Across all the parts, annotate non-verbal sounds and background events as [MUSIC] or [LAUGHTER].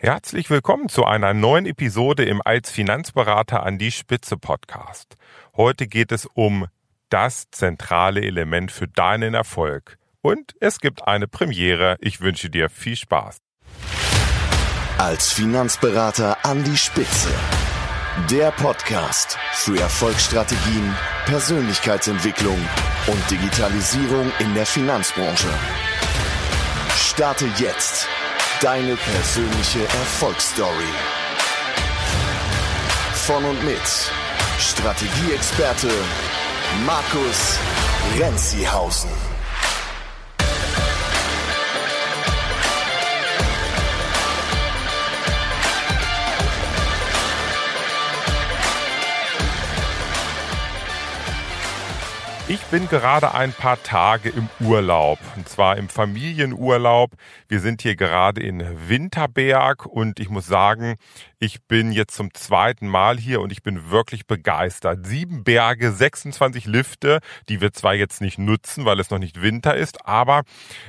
Herzlich willkommen zu einer neuen Episode im Als Finanzberater an die Spitze Podcast. Heute geht es um das zentrale Element für deinen Erfolg. Und es gibt eine Premiere. Ich wünsche dir viel Spaß. Als Finanzberater an die Spitze. Der Podcast für Erfolgsstrategien, Persönlichkeitsentwicklung und Digitalisierung in der Finanzbranche. Starte jetzt Deine persönliche Erfolgsstory. Von und mit Strategieexperte Markus Renzihausen. Bin gerade ein paar Tage im Urlaub und zwar im Familienurlaub. Wir sind hier gerade in Winterberg und ich muss sagen, ich bin jetzt zum zweiten Mal hier und ich bin wirklich begeistert. Sieben Berge, 26 Lifte, die wir zwar jetzt nicht nutzen, weil es noch nicht Winter ist, aber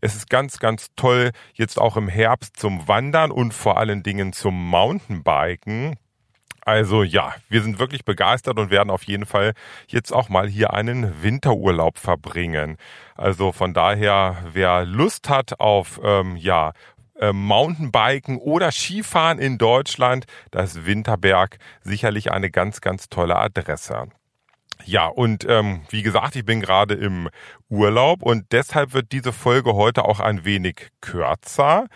es ist ganz, ganz toll jetzt auch im Herbst zum Wandern und vor allen Dingen zum Mountainbiken. Also ja, wir sind wirklich begeistert und werden auf jeden Fall jetzt auch mal hier einen Winterurlaub verbringen. Also von daher, wer Lust hat auf ähm, ja äh, Mountainbiken oder Skifahren in Deutschland, da ist Winterberg sicherlich eine ganz, ganz tolle Adresse. Ja, und ähm, wie gesagt, ich bin gerade im Urlaub und deshalb wird diese Folge heute auch ein wenig kürzer.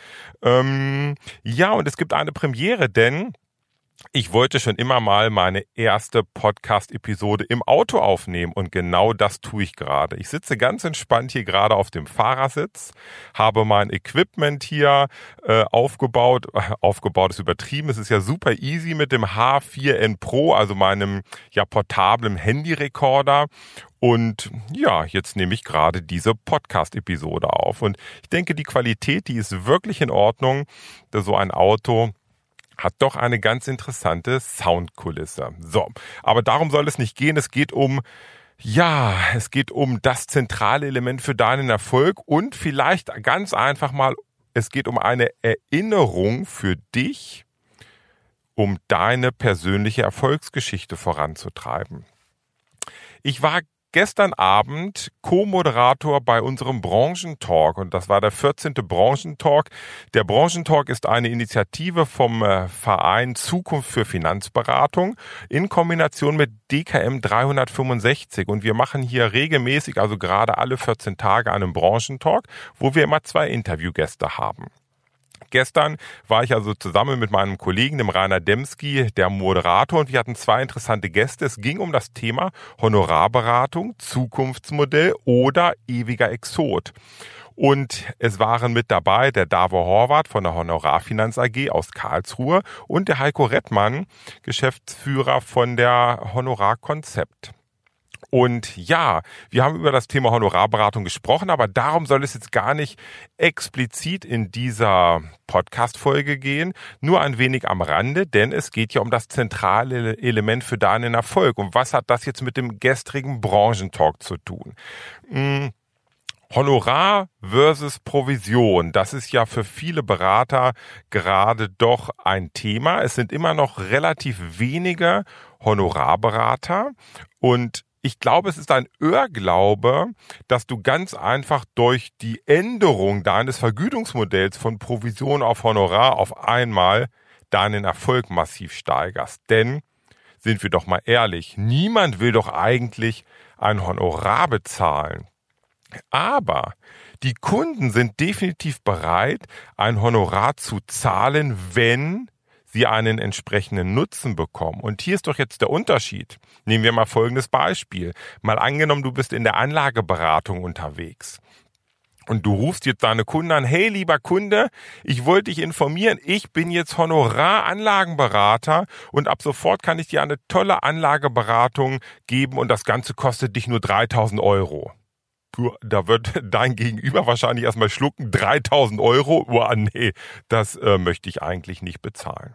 Ähm, ja, und es gibt eine Premiere, denn ich wollte schon immer mal meine erste Podcast-Episode im Auto aufnehmen und genau das tue ich gerade. Ich sitze ganz entspannt hier gerade auf dem Fahrersitz, habe mein Equipment hier äh, aufgebaut. [LAUGHS] Aufgebaut ist übertrieben. Es ist ja super easy mit dem H4N Pro, also meinem ja portablen Handyrekorder. Und ja, jetzt nehme ich gerade diese Podcast-Episode auf. Und ich denke, die Qualität, die ist wirklich in Ordnung. So ein Auto hat doch eine ganz interessante Soundkulisse. So, aber darum soll es nicht gehen. Es geht um ja, es geht um das zentrale Element für deinen Erfolg und vielleicht ganz einfach mal, es geht um eine Erinnerung für dich, um deine persönliche Erfolgsgeschichte voranzutreiben. Ich war gestern Abend Co-Moderator bei unserem Branchentalk und das war der 14. Branchentalk. Der Branchentalk ist eine Initiative vom äh, Verein Zukunft für Finanzberatung in Kombination mit DKM 365 und wir machen hier regelmäßig, also gerade alle 14 Tage einen Branchentalk, wo wir immer zwei Interviewgäste haben. Gestern war ich also zusammen mit meinem Kollegen, dem Rainer Demski, der Moderator, und wir hatten zwei interessante Gäste. Es ging um das Thema Honorarberatung, Zukunftsmodell oder ewiger Exot. Und es waren mit dabei der Davo Horvath von der Honorarfinanz AG aus Karlsruhe und der Heiko Rettmann, Geschäftsführer von der Honorarkonzept. Und ja, wir haben über das Thema Honorarberatung gesprochen, aber darum soll es jetzt gar nicht explizit in dieser Podcast-Folge gehen, nur ein wenig am Rande, denn es geht ja um das zentrale Element für deinen Erfolg. Und was hat das jetzt mit dem gestrigen Branchentalk zu tun? Hm. Honorar versus Provision, das ist ja für viele Berater gerade doch ein Thema. Es sind immer noch relativ wenige Honorarberater und ich glaube, es ist ein Irrglaube, dass du ganz einfach durch die Änderung deines Vergütungsmodells von Provision auf Honorar auf einmal deinen Erfolg massiv steigerst. Denn, sind wir doch mal ehrlich, niemand will doch eigentlich ein Honorar bezahlen. Aber die Kunden sind definitiv bereit, ein Honorar zu zahlen, wenn sie einen entsprechenden Nutzen bekommen. Und hier ist doch jetzt der Unterschied. Nehmen wir mal folgendes Beispiel. Mal angenommen, du bist in der Anlageberatung unterwegs. Und du rufst jetzt deine Kunden an, hey lieber Kunde, ich wollte dich informieren, ich bin jetzt Honoraranlagenberater und ab sofort kann ich dir eine tolle Anlageberatung geben und das Ganze kostet dich nur 3000 Euro. Da wird [LAUGHS] dein Gegenüber wahrscheinlich erstmal schlucken, 3000 Euro, oh nee, das äh, möchte ich eigentlich nicht bezahlen.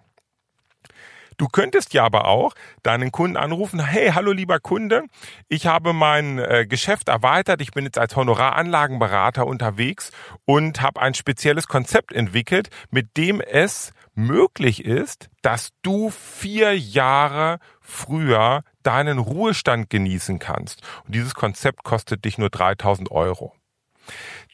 Du könntest ja aber auch deinen Kunden anrufen, hey, hallo lieber Kunde, ich habe mein äh, Geschäft erweitert, ich bin jetzt als Honoraranlagenberater unterwegs und habe ein spezielles Konzept entwickelt, mit dem es möglich ist, dass du vier Jahre früher deinen Ruhestand genießen kannst. Und dieses Konzept kostet dich nur 3000 Euro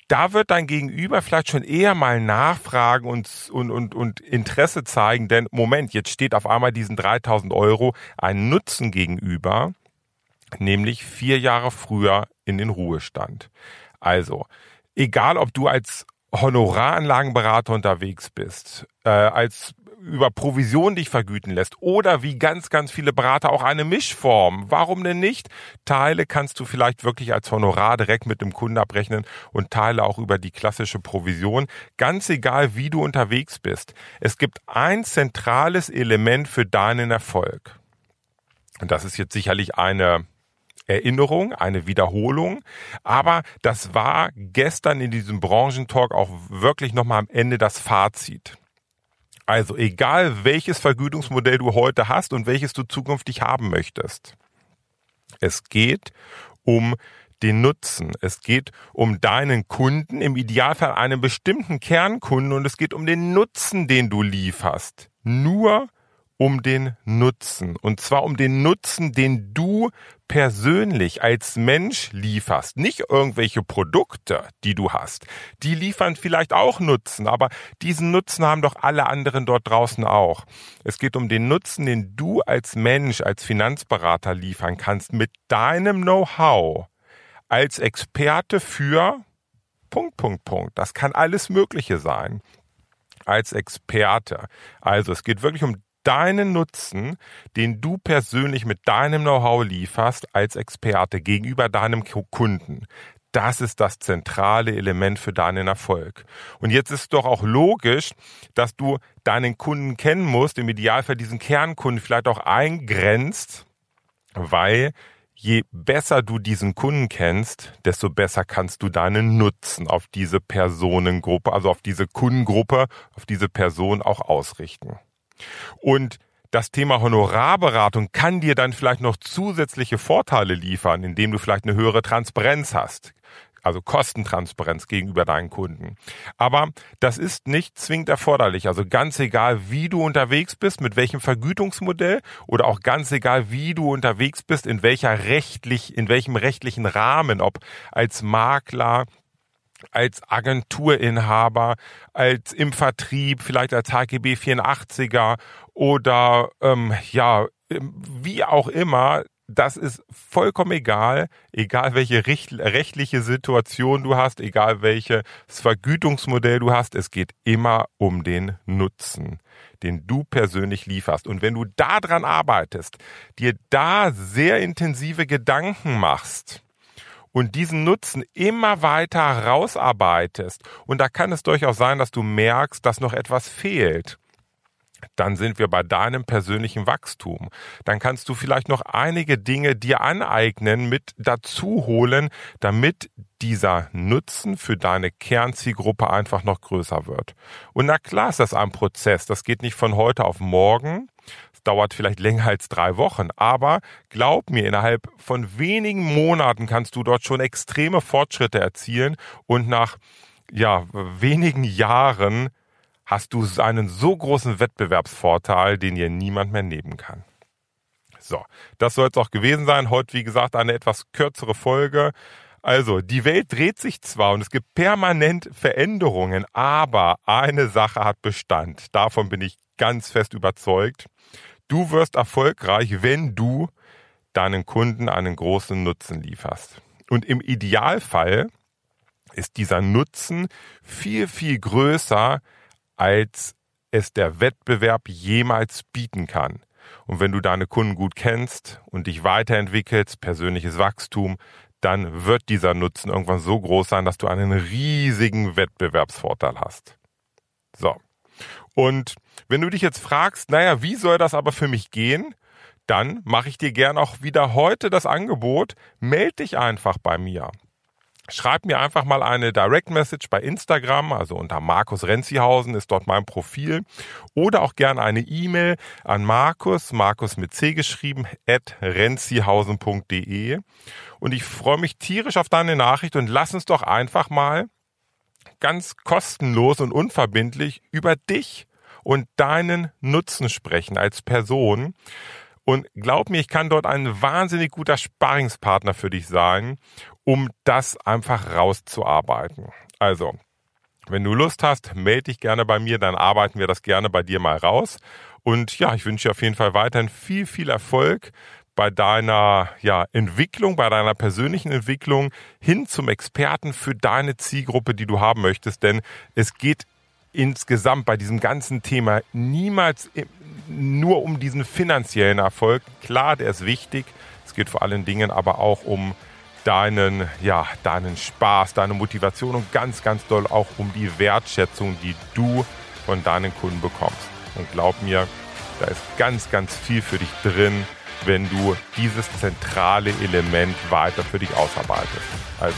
da wird dein Gegenüber vielleicht schon eher mal nachfragen und, und, und, und Interesse zeigen, denn Moment, jetzt steht auf einmal diesen 3000 Euro ein Nutzen gegenüber, nämlich vier Jahre früher in den Ruhestand. Also, egal ob du als Honoraranlagenberater unterwegs bist, äh, als über Provision dich vergüten lässt oder wie ganz, ganz viele Berater auch eine Mischform. Warum denn nicht? Teile kannst du vielleicht wirklich als Honorar direkt mit dem Kunden abrechnen und Teile auch über die klassische Provision. Ganz egal, wie du unterwegs bist. Es gibt ein zentrales Element für deinen Erfolg. Und das ist jetzt sicherlich eine Erinnerung, eine Wiederholung. Aber das war gestern in diesem Branchentalk auch wirklich nochmal am Ende das Fazit. Also egal welches Vergütungsmodell du heute hast und welches du zukünftig haben möchtest. Es geht um den Nutzen. Es geht um deinen Kunden, im Idealfall einen bestimmten Kernkunden und es geht um den Nutzen, den du lieferst. Nur um den Nutzen. Und zwar um den Nutzen, den du persönlich als Mensch lieferst. Nicht irgendwelche Produkte, die du hast. Die liefern vielleicht auch Nutzen, aber diesen Nutzen haben doch alle anderen dort draußen auch. Es geht um den Nutzen, den du als Mensch, als Finanzberater liefern kannst mit deinem Know-how als Experte für Punkt, Punkt, Punkt. Das kann alles Mögliche sein als Experte. Also es geht wirklich um deinen Nutzen, den du persönlich mit deinem Know-how lieferst als Experte gegenüber deinem Kunden. Das ist das zentrale Element für deinen Erfolg. Und jetzt ist doch auch logisch, dass du deinen Kunden kennen musst, im Idealfall diesen Kernkunden vielleicht auch eingrenzt, weil je besser du diesen Kunden kennst, desto besser kannst du deinen Nutzen auf diese Personengruppe, also auf diese Kundengruppe, auf diese Person auch ausrichten. Und das Thema Honorarberatung kann dir dann vielleicht noch zusätzliche Vorteile liefern, indem du vielleicht eine höhere Transparenz hast. Also Kostentransparenz gegenüber deinen Kunden. Aber das ist nicht zwingend erforderlich. Also ganz egal, wie du unterwegs bist, mit welchem Vergütungsmodell oder auch ganz egal, wie du unterwegs bist, in welcher rechtlich, in welchem rechtlichen Rahmen, ob als Makler, als Agenturinhaber, als im Vertrieb, vielleicht als HGB 84er oder ähm, ja, wie auch immer, das ist vollkommen egal, egal welche rechtliche Situation du hast, egal welches Vergütungsmodell du hast, es geht immer um den Nutzen, den du persönlich lieferst. Und wenn du daran arbeitest, dir da sehr intensive Gedanken machst, und diesen Nutzen immer weiter rausarbeitest und da kann es durchaus sein, dass du merkst, dass noch etwas fehlt dann sind wir bei deinem persönlichen Wachstum. Dann kannst du vielleicht noch einige Dinge dir aneignen, mit dazu holen, damit dieser Nutzen für deine Kernzielgruppe einfach noch größer wird. Und na klar ist das ein Prozess. Das geht nicht von heute auf morgen. Dauert vielleicht länger als drei Wochen, aber glaub mir, innerhalb von wenigen Monaten kannst du dort schon extreme Fortschritte erzielen und nach ja, wenigen Jahren hast du einen so großen Wettbewerbsvorteil, den dir niemand mehr nehmen kann. So, das soll es auch gewesen sein. Heute, wie gesagt, eine etwas kürzere Folge. Also, die Welt dreht sich zwar und es gibt permanent Veränderungen, aber eine Sache hat Bestand. Davon bin ich ganz fest überzeugt. Du wirst erfolgreich, wenn du deinen Kunden einen großen Nutzen lieferst. Und im Idealfall ist dieser Nutzen viel, viel größer, als es der Wettbewerb jemals bieten kann. Und wenn du deine Kunden gut kennst und dich weiterentwickelst, persönliches Wachstum, dann wird dieser Nutzen irgendwann so groß sein, dass du einen riesigen Wettbewerbsvorteil hast. So. Und wenn du dich jetzt fragst, naja, wie soll das aber für mich gehen? Dann mache ich dir gern auch wieder heute das Angebot, meld dich einfach bei mir. Schreib mir einfach mal eine Direct Message bei Instagram, also unter Markus Renzihausen ist dort mein Profil. Oder auch gerne eine E-Mail an Markus, Markus mit C geschrieben, at renzihausen.de. Und ich freue mich tierisch auf deine Nachricht und lass uns doch einfach mal ganz kostenlos und unverbindlich über dich und deinen Nutzen sprechen als Person. Und glaub mir, ich kann dort ein wahnsinnig guter Sparingspartner für dich sein, um das einfach rauszuarbeiten. Also, wenn du Lust hast, melde dich gerne bei mir, dann arbeiten wir das gerne bei dir mal raus. Und ja, ich wünsche dir auf jeden Fall weiterhin viel, viel Erfolg bei deiner ja, Entwicklung, bei deiner persönlichen Entwicklung hin zum Experten für deine Zielgruppe, die du haben möchtest. Denn es geht insgesamt bei diesem ganzen Thema niemals nur um diesen finanziellen Erfolg. Klar, der ist wichtig. Es geht vor allen Dingen aber auch um deinen, ja, deinen Spaß, deine Motivation und ganz, ganz doll auch um die Wertschätzung, die du von deinen Kunden bekommst. Und glaub mir, da ist ganz, ganz viel für dich drin, wenn du dieses zentrale Element weiter für dich ausarbeitest. Also,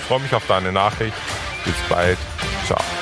ich freue mich auf deine Nachricht. Bis bald. Ciao.